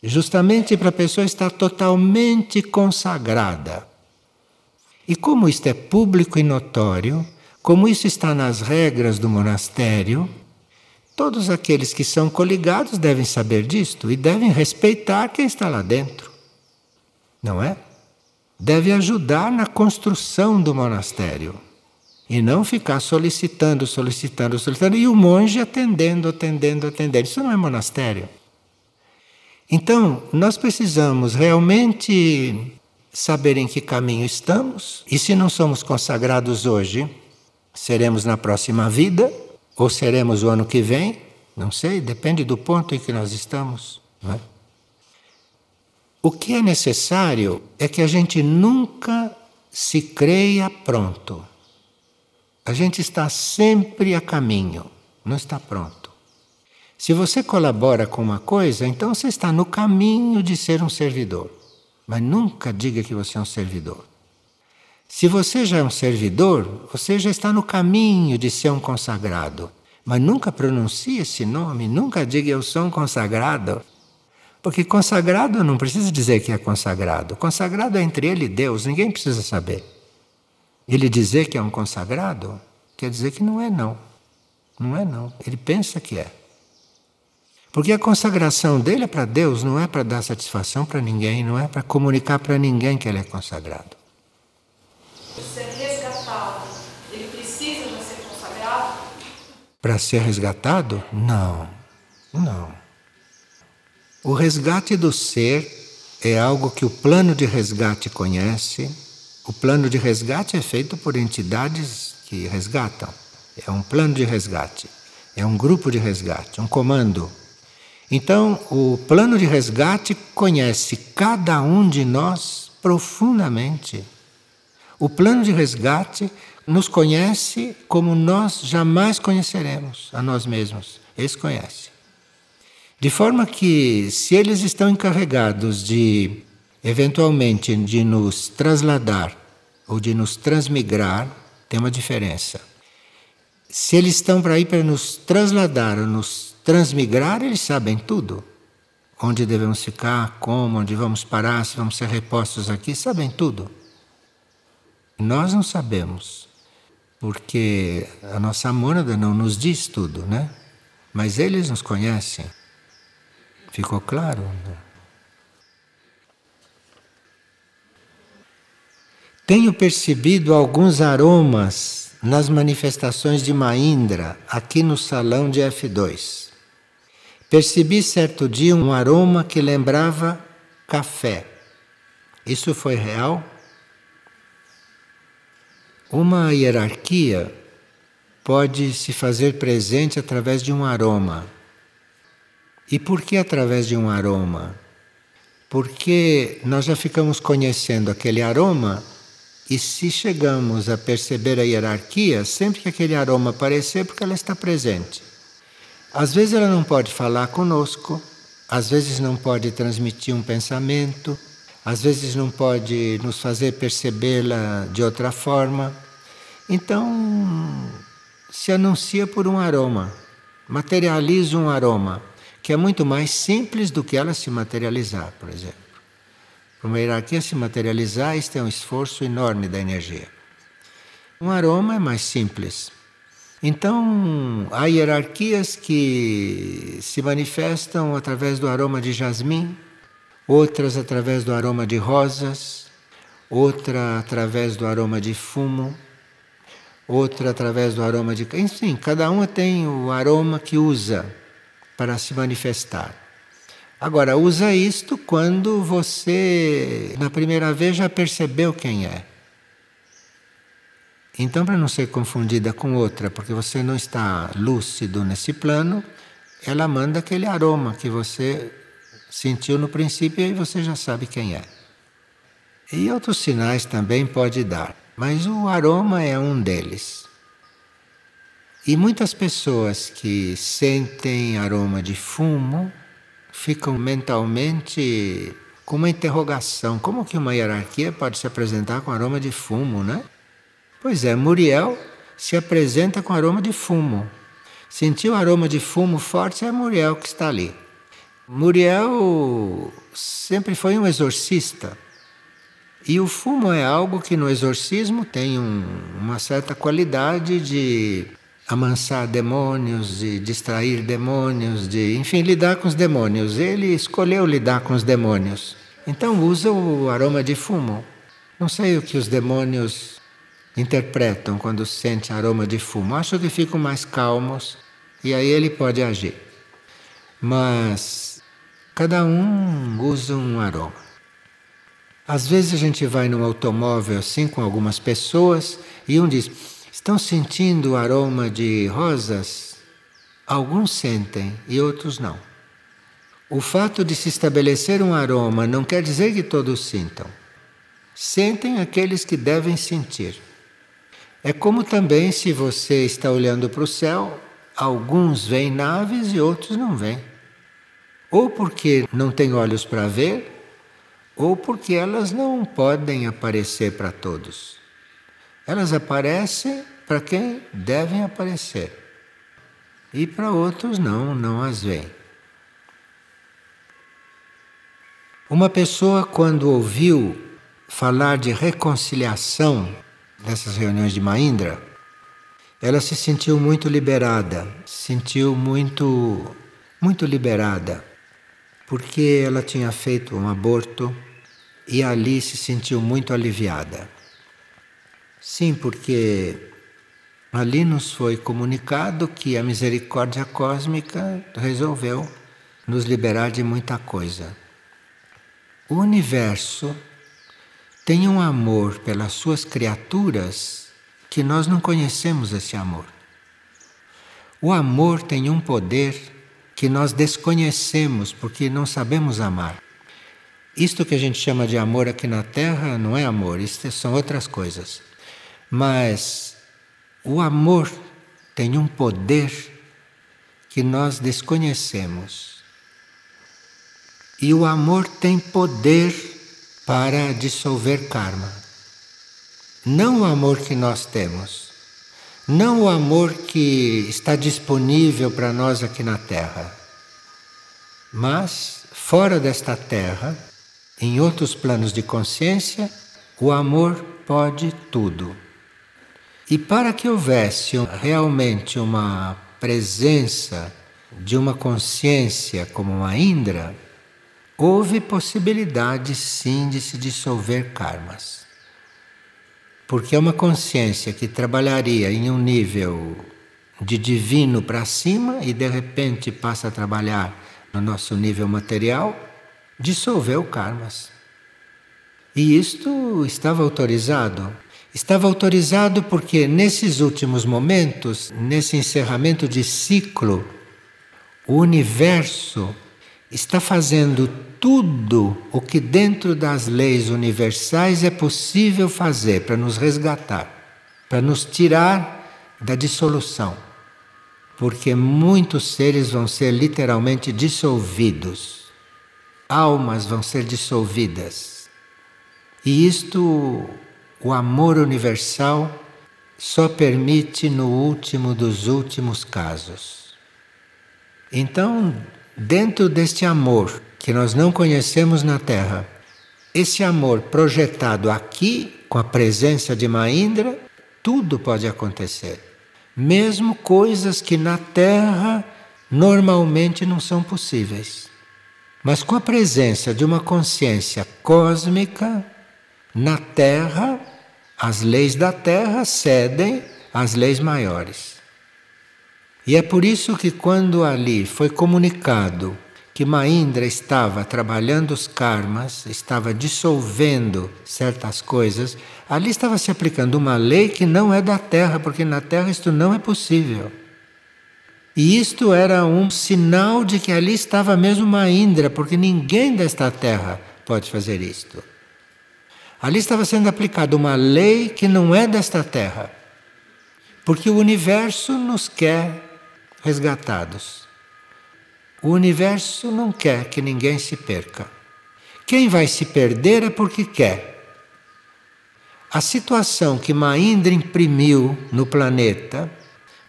Justamente para a pessoa estar totalmente consagrada. E como isto é público e notório, como isso está nas regras do monastério, Todos aqueles que são coligados devem saber disto e devem respeitar quem está lá dentro. Não é? Deve ajudar na construção do monastério. E não ficar solicitando, solicitando, solicitando, e o monge atendendo, atendendo, atendendo. Isso não é monastério. Então, nós precisamos realmente saber em que caminho estamos, e se não somos consagrados hoje, seremos na próxima vida ou seremos o ano que vem? Não sei, depende do ponto em que nós estamos. É? O que é necessário é que a gente nunca se creia pronto. A gente está sempre a caminho, não está pronto. Se você colabora com uma coisa, então você está no caminho de ser um servidor. Mas nunca diga que você é um servidor. Se você já é um servidor, você já está no caminho de ser um consagrado. Mas nunca pronuncie esse nome, nunca diga eu sou um consagrado. Porque consagrado não precisa dizer que é consagrado. Consagrado é entre ele e Deus, ninguém precisa saber. Ele dizer que é um consagrado quer dizer que não é não. Não é não. Ele pensa que é. Porque a consagração dele é para Deus, não é para dar satisfação para ninguém, não é para comunicar para ninguém que ele é consagrado. Ser resgatado, ele precisa de ser consagrado? para ser resgatado? Não, não. O resgate do ser é algo que o plano de resgate conhece. O plano de resgate é feito por entidades que resgatam. É um plano de resgate, é um grupo de resgate, um comando. Então, o plano de resgate conhece cada um de nós profundamente. O plano de resgate nos conhece como nós jamais conheceremos a nós mesmos. Eles conhecem. De forma que, se eles estão encarregados de, eventualmente, de nos trasladar ou de nos transmigrar, tem uma diferença. Se eles estão para ir para nos trasladar ou nos transmigrar, eles sabem tudo. Onde devemos ficar, como, onde vamos parar, se vamos ser repostos aqui, sabem tudo. Nós não sabemos, porque a nossa mônada não nos diz tudo, né? Mas eles nos conhecem. Ficou claro? Tenho percebido alguns aromas nas manifestações de Maindra aqui no salão de F2. Percebi certo dia um aroma que lembrava café. Isso foi real? Uma hierarquia pode se fazer presente através de um aroma. E por que através de um aroma? Porque nós já ficamos conhecendo aquele aroma e se chegamos a perceber a hierarquia, sempre que aquele aroma aparecer, porque ela está presente. Às vezes ela não pode falar conosco, às vezes não pode transmitir um pensamento, às vezes não pode nos fazer percebê-la de outra forma. Então, se anuncia por um aroma, materializa um aroma que é muito mais simples do que ela se materializar, por exemplo. Para uma hierarquia se materializar, isso é um esforço enorme da energia. Um aroma é mais simples. Então, há hierarquias que se manifestam através do aroma de jasmim, outras através do aroma de rosas, outra através do aroma de fumo, outra através do aroma de. Enfim, cada uma tem o aroma que usa para se manifestar. Agora, usa isto quando você, na primeira vez, já percebeu quem é. Então, para não ser confundida com outra, porque você não está lúcido nesse plano, ela manda aquele aroma que você sentiu no princípio e você já sabe quem é. E outros sinais também pode dar, mas o aroma é um deles. E muitas pessoas que sentem aroma de fumo ficam mentalmente com uma interrogação: como que uma hierarquia pode se apresentar com aroma de fumo, né? Pois é, Muriel se apresenta com aroma de fumo. Sentiu aroma de fumo forte, é Muriel que está ali. Muriel sempre foi um exorcista. E o fumo é algo que no exorcismo tem um, uma certa qualidade de amansar demônios, de distrair demônios, de, enfim, lidar com os demônios. Ele escolheu lidar com os demônios. Então usa o aroma de fumo. Não sei o que os demônios interpretam quando sente aroma de fumo. Acho que ficam mais calmos e aí ele pode agir. Mas cada um usa um aroma. Às vezes a gente vai num automóvel assim com algumas pessoas e um diz: Estão sentindo o aroma de rosas? Alguns sentem e outros não. O fato de se estabelecer um aroma não quer dizer que todos sintam. Sentem aqueles que devem sentir. É como também se você está olhando para o céu, alguns veem naves e outros não veem. Ou porque não têm olhos para ver, ou porque elas não podem aparecer para todos. Elas aparecem para quem devem aparecer. E para outros não, não as veem. Uma pessoa, quando ouviu falar de reconciliação nessas reuniões de Mahindra, ela se sentiu muito liberada, se sentiu muito, muito liberada, porque ela tinha feito um aborto e ali se sentiu muito aliviada. Sim, porque ali nos foi comunicado que a misericórdia cósmica resolveu nos liberar de muita coisa. O universo tem um amor pelas suas criaturas que nós não conhecemos esse amor. O amor tem um poder que nós desconhecemos porque não sabemos amar. Isto que a gente chama de amor aqui na Terra não é amor, isto são outras coisas. Mas o amor tem um poder que nós desconhecemos. E o amor tem poder para dissolver karma. Não o amor que nós temos, não o amor que está disponível para nós aqui na Terra, mas fora desta Terra, em outros planos de consciência, o amor pode tudo. E para que houvesse realmente uma presença de uma consciência como uma Indra, houve possibilidade sim de se dissolver karmas. Porque é uma consciência que trabalharia em um nível de divino para cima e de repente passa a trabalhar no nosso nível material, dissolveu karmas. E isto estava autorizado. Estava autorizado porque nesses últimos momentos, nesse encerramento de ciclo, o universo está fazendo tudo o que dentro das leis universais é possível fazer para nos resgatar, para nos tirar da dissolução. Porque muitos seres vão ser literalmente dissolvidos, almas vão ser dissolvidas. E isto, o amor universal, só permite no último dos últimos casos. Então, Dentro deste amor que nós não conhecemos na Terra, esse amor projetado aqui, com a presença de Maindra, tudo pode acontecer. Mesmo coisas que na Terra normalmente não são possíveis. Mas com a presença de uma consciência cósmica, na Terra, as leis da Terra cedem às leis maiores. E é por isso que, quando ali foi comunicado que Maindra estava trabalhando os karmas, estava dissolvendo certas coisas, ali estava se aplicando uma lei que não é da Terra, porque na Terra isto não é possível. E isto era um sinal de que ali estava mesmo Maindra, porque ninguém desta Terra pode fazer isto. Ali estava sendo aplicada uma lei que não é desta Terra. Porque o universo nos quer resgatados. O universo não quer que ninguém se perca. Quem vai se perder é porque quer. A situação que Maindra imprimiu no planeta,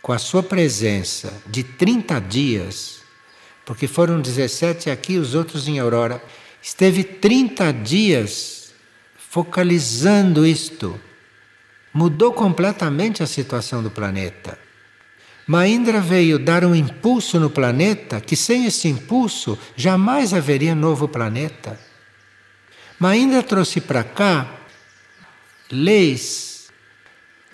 com a sua presença de 30 dias, porque foram 17 aqui, os outros em Aurora, esteve 30 dias focalizando isto. Mudou completamente a situação do planeta. Maindra veio dar um impulso no planeta que sem esse impulso jamais haveria novo planeta. Maindra trouxe para cá leis.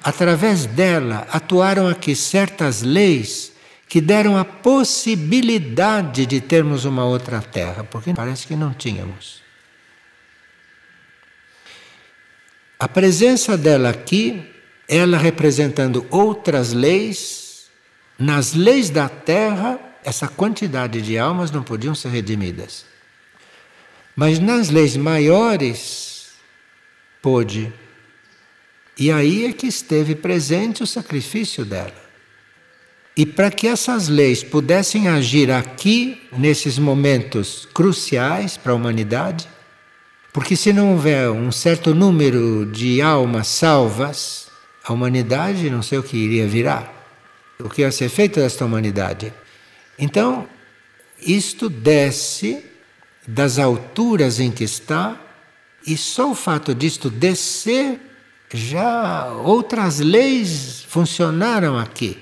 Através dela atuaram aqui certas leis que deram a possibilidade de termos uma outra terra, porque parece que não tínhamos. A presença dela aqui, ela representando outras leis nas leis da terra, essa quantidade de almas não podiam ser redimidas. Mas nas leis maiores, pôde. E aí é que esteve presente o sacrifício dela. E para que essas leis pudessem agir aqui, nesses momentos cruciais para a humanidade, porque se não houver um certo número de almas salvas, a humanidade não sei o que iria virar o que vai ser feito desta humanidade. Então, isto desce das alturas em que está, e só o fato disto descer, já outras leis funcionaram aqui.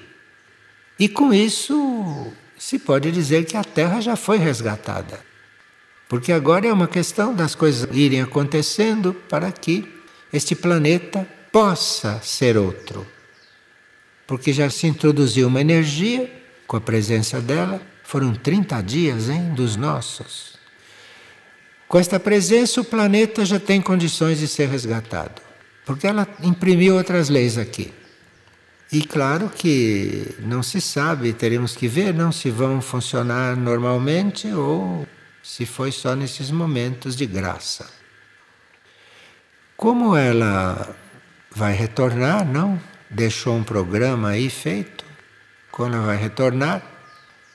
E com isso se pode dizer que a Terra já foi resgatada. Porque agora é uma questão das coisas irem acontecendo para que este planeta possa ser outro. Porque já se introduziu uma energia com a presença dela. Foram 30 dias, hein, dos nossos. Com esta presença, o planeta já tem condições de ser resgatado, porque ela imprimiu outras leis aqui. E claro que não se sabe, teremos que ver não se vão funcionar normalmente ou se foi só nesses momentos de graça. Como ela vai retornar, não? Deixou um programa aí feito. Quando vai retornar,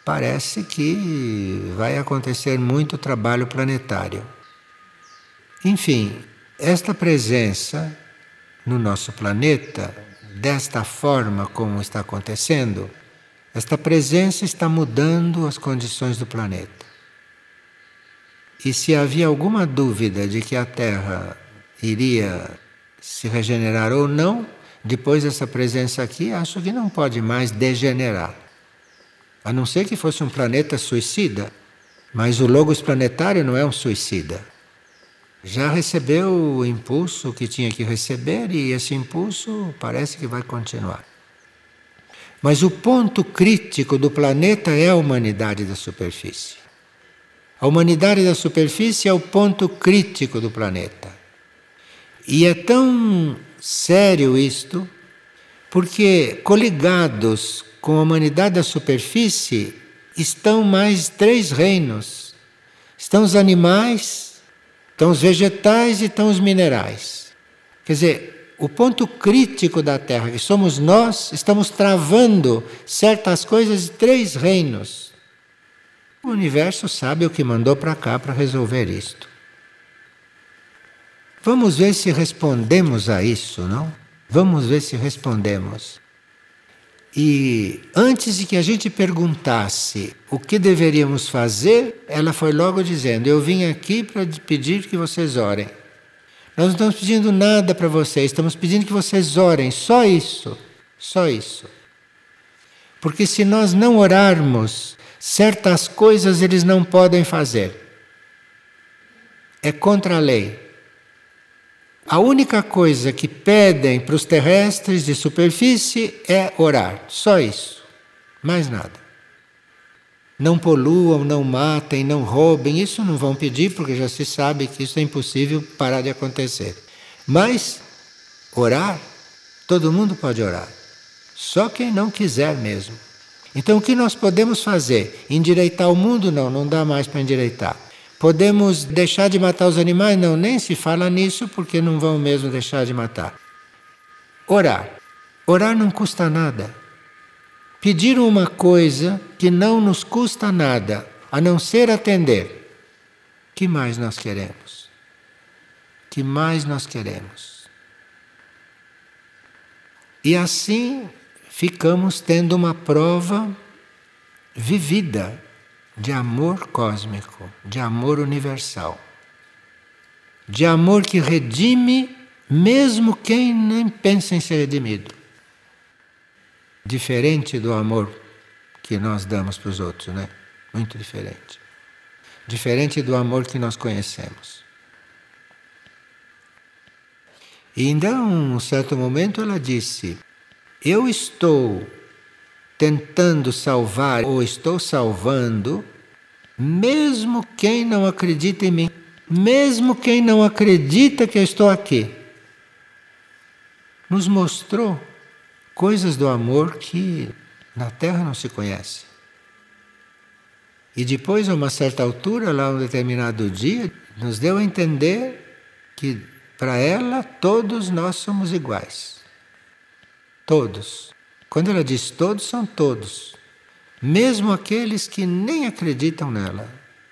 parece que vai acontecer muito trabalho planetário. Enfim, esta presença no nosso planeta desta forma como está acontecendo, esta presença está mudando as condições do planeta. E se havia alguma dúvida de que a Terra iria se regenerar ou não, depois dessa presença aqui, acho que não pode mais degenerar. A não ser que fosse um planeta suicida, mas o Logos planetário não é um suicida já recebeu o impulso que tinha que receber e esse impulso parece que vai continuar. Mas o ponto crítico do planeta é a humanidade da superfície. A humanidade da superfície é o ponto crítico do planeta. E é tão sério isto, porque coligados com a humanidade da superfície estão mais três reinos: estão os animais, Estão os vegetais e estão os minerais. Quer dizer, o ponto crítico da Terra, que somos nós, estamos travando certas coisas de três reinos. O universo sabe o que mandou para cá para resolver isto. Vamos ver se respondemos a isso, não? Vamos ver se respondemos. E antes de que a gente perguntasse o que deveríamos fazer, ela foi logo dizendo: Eu vim aqui para pedir que vocês orem. Nós não estamos pedindo nada para vocês, estamos pedindo que vocês orem, só isso, só isso. Porque se nós não orarmos, certas coisas eles não podem fazer. É contra a lei. A única coisa que pedem para os terrestres de superfície é orar, só isso, mais nada. Não poluam, não matem, não roubem, isso não vão pedir porque já se sabe que isso é impossível parar de acontecer. Mas orar, todo mundo pode orar, só quem não quiser mesmo. Então o que nós podemos fazer? Endireitar o mundo? Não, não dá mais para endireitar. Podemos deixar de matar os animais? Não, nem se fala nisso porque não vão mesmo deixar de matar. Orar. Orar não custa nada. Pedir uma coisa que não nos custa nada, a não ser atender. Que mais nós queremos? Que mais nós queremos? E assim ficamos tendo uma prova vivida de amor cósmico, de amor universal, de amor que redime mesmo quem nem pensa em ser redimido. Diferente do amor que nós damos para os outros, né? Muito diferente. Diferente do amor que nós conhecemos. E então, em um certo momento, ela disse: Eu estou tentando salvar ou estou salvando, mesmo quem não acredita em mim, mesmo quem não acredita que eu estou aqui. Nos mostrou coisas do amor que na Terra não se conhece. E depois, a uma certa altura, lá um determinado dia, nos deu a entender que para ela todos nós somos iguais. Todos. Quando ela diz todos, são todos. Mesmo aqueles que nem acreditam nela.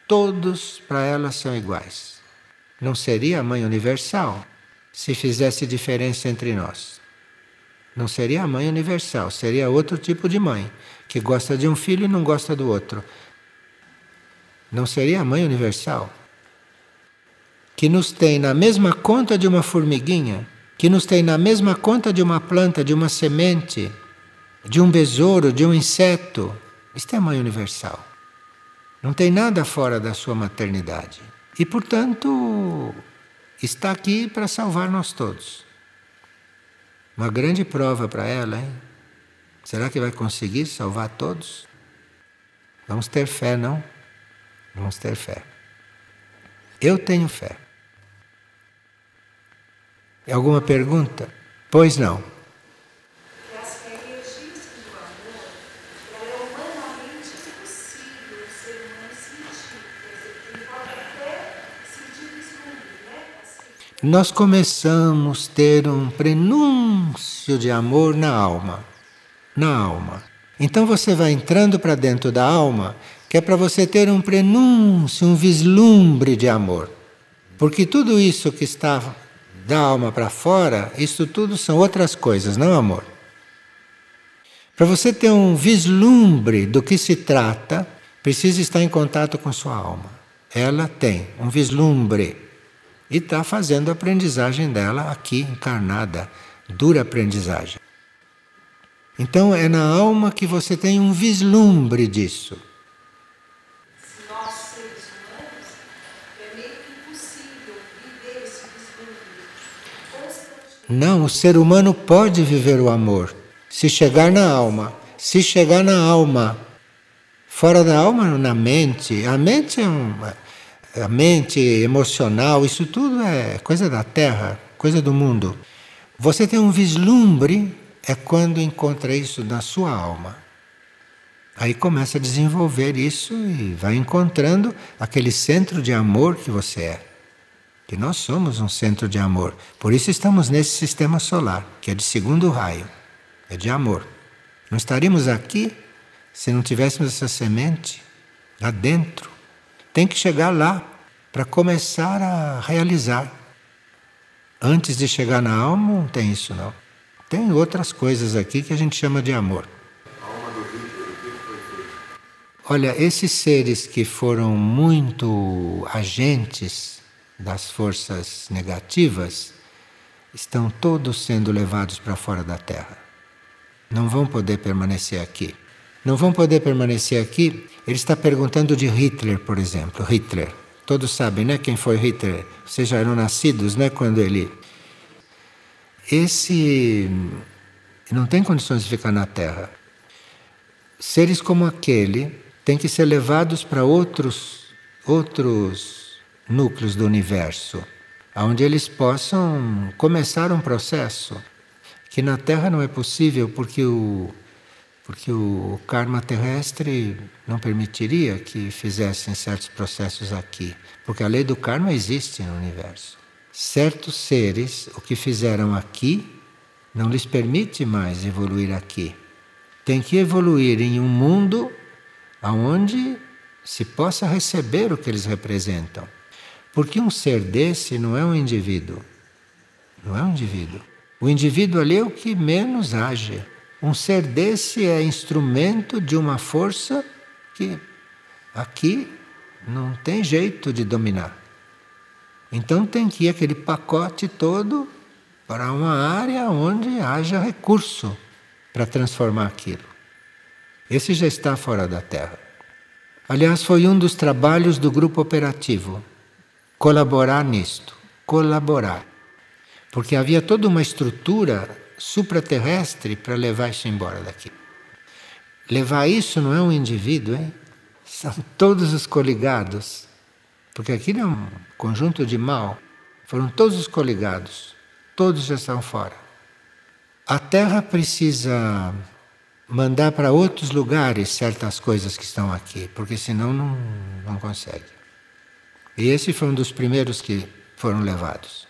Todos para ela são iguais. Não seria a mãe universal se fizesse diferença entre nós. Não seria a mãe universal, seria outro tipo de mãe, que gosta de um filho e não gosta do outro. Não seria a mãe universal, que nos tem na mesma conta de uma formiguinha, que nos tem na mesma conta de uma planta, de uma semente, de um besouro, de um inseto. Isto é mãe universal. Não tem nada fora da sua maternidade. E, portanto, está aqui para salvar nós todos. Uma grande prova para ela, hein? Será que vai conseguir salvar todos? Vamos ter fé, não? Vamos ter fé. Eu tenho fé. Alguma pergunta? Pois não. Nós começamos a ter um prenúncio de amor na alma. Na alma. Então você vai entrando para dentro da alma, que é para você ter um prenúncio, um vislumbre de amor. Porque tudo isso que está da alma para fora, isso tudo são outras coisas, não amor. Para você ter um vislumbre do que se trata, precisa estar em contato com sua alma. Ela tem um vislumbre e está fazendo a aprendizagem dela aqui encarnada, dura aprendizagem. Então é na alma que você tem um vislumbre disso. Não, o ser humano pode viver o amor se chegar na alma. Se chegar na alma, fora da alma, na mente. A mente é uma, a mente emocional, isso tudo é coisa da terra, coisa do mundo. Você tem um vislumbre é quando encontra isso na sua alma. Aí começa a desenvolver isso e vai encontrando aquele centro de amor que você é que nós somos um centro de amor. Por isso estamos nesse sistema solar, que é de segundo raio, é de amor. Não estaríamos aqui se não tivéssemos essa semente lá dentro. Tem que chegar lá para começar a realizar. Antes de chegar na alma, não tem isso não. Tem outras coisas aqui que a gente chama de amor. Olha, esses seres que foram muito agentes das forças negativas estão todos sendo levados para fora da Terra. Não vão poder permanecer aqui. Não vão poder permanecer aqui. Ele está perguntando de Hitler, por exemplo. Hitler. Todos sabem, né? Quem foi Hitler? Vocês já eram nascidos, né? Quando ele. Esse não tem condições de ficar na Terra. Seres como aquele têm que ser levados para outros outros núcleos do universo, onde eles possam começar um processo que na Terra não é possível porque o porque o karma terrestre não permitiria que fizessem certos processos aqui, porque a lei do karma existe no universo. Certos seres, o que fizeram aqui, não lhes permite mais evoluir aqui. Tem que evoluir em um mundo onde se possa receber o que eles representam. Porque um ser desse não é um indivíduo. Não é um indivíduo. O indivíduo ali é o que menos age. Um ser desse é instrumento de uma força que aqui não tem jeito de dominar. Então tem que ir aquele pacote todo para uma área onde haja recurso para transformar aquilo. Esse já está fora da Terra. Aliás, foi um dos trabalhos do grupo operativo colaborar nisto, colaborar. Porque havia toda uma estrutura supraterrestre para levar isso embora daqui. Levar isso não é um indivíduo, hein? São todos os coligados. Porque aquilo é um conjunto de mal. Foram todos os coligados. Todos já estão fora. A Terra precisa mandar para outros lugares certas coisas que estão aqui, porque senão não, não consegue. E esse foi um dos primeiros que foram levados.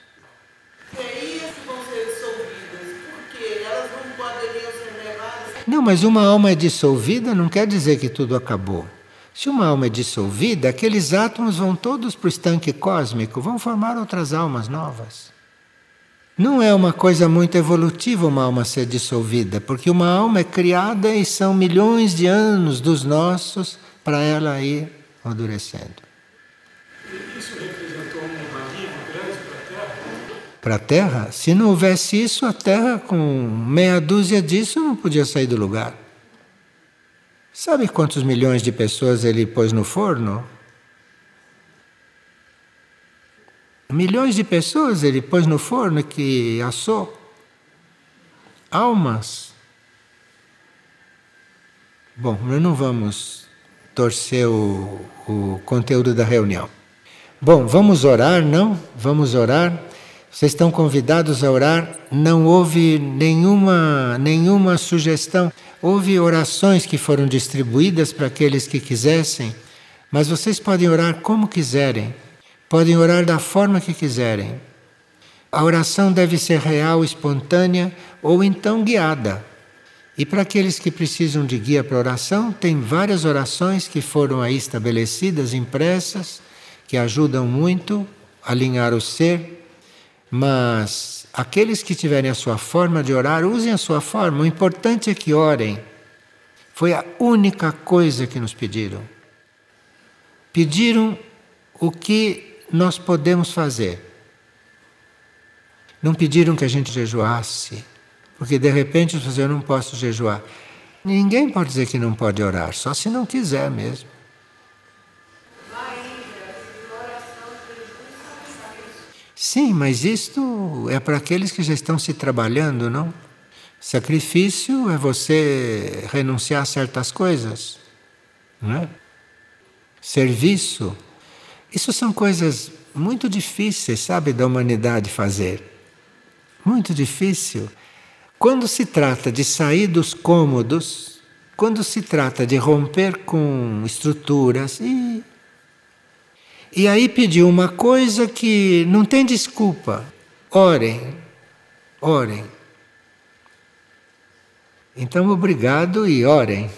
Não, mas uma alma é dissolvida não quer dizer que tudo acabou. Se uma alma é dissolvida, aqueles átomos vão todos para o estanque cósmico, vão formar outras almas novas. Não é uma coisa muito evolutiva uma alma ser dissolvida, porque uma alma é criada e são milhões de anos dos nossos para ela ir amadurecendo. Isso representou um grande para a Terra? Para a Terra? Se não houvesse isso, a Terra, com meia dúzia disso, não podia sair do lugar. Sabe quantos milhões de pessoas ele pôs no forno? Milhões de pessoas ele pôs no forno que assou. Almas. Bom, nós não vamos torcer o, o conteúdo da reunião. Bom, vamos orar, não? Vamos orar. Vocês estão convidados a orar. Não houve nenhuma, nenhuma sugestão. Houve orações que foram distribuídas para aqueles que quisessem, mas vocês podem orar como quiserem, podem orar da forma que quiserem. A oração deve ser real, espontânea ou então guiada. E para aqueles que precisam de guia para oração, tem várias orações que foram aí estabelecidas, impressas, que ajudam muito a alinhar o ser. Mas aqueles que tiverem a sua forma de orar, usem a sua forma. O importante é que orem. Foi a única coisa que nos pediram. Pediram o que nós podemos fazer. Não pediram que a gente jejuasse porque de repente eu não posso jejuar. Ninguém pode dizer que não pode orar, só se não quiser mesmo. Sim, mas isto é para aqueles que já estão se trabalhando, não? Sacrifício é você renunciar a certas coisas, não é? Serviço, isso são coisas muito difíceis, sabe, da humanidade fazer. Muito difícil. Quando se trata de sair dos cômodos, quando se trata de romper com estruturas, e, e aí pediu uma coisa que não tem desculpa: orem, orem. Então, obrigado e orem.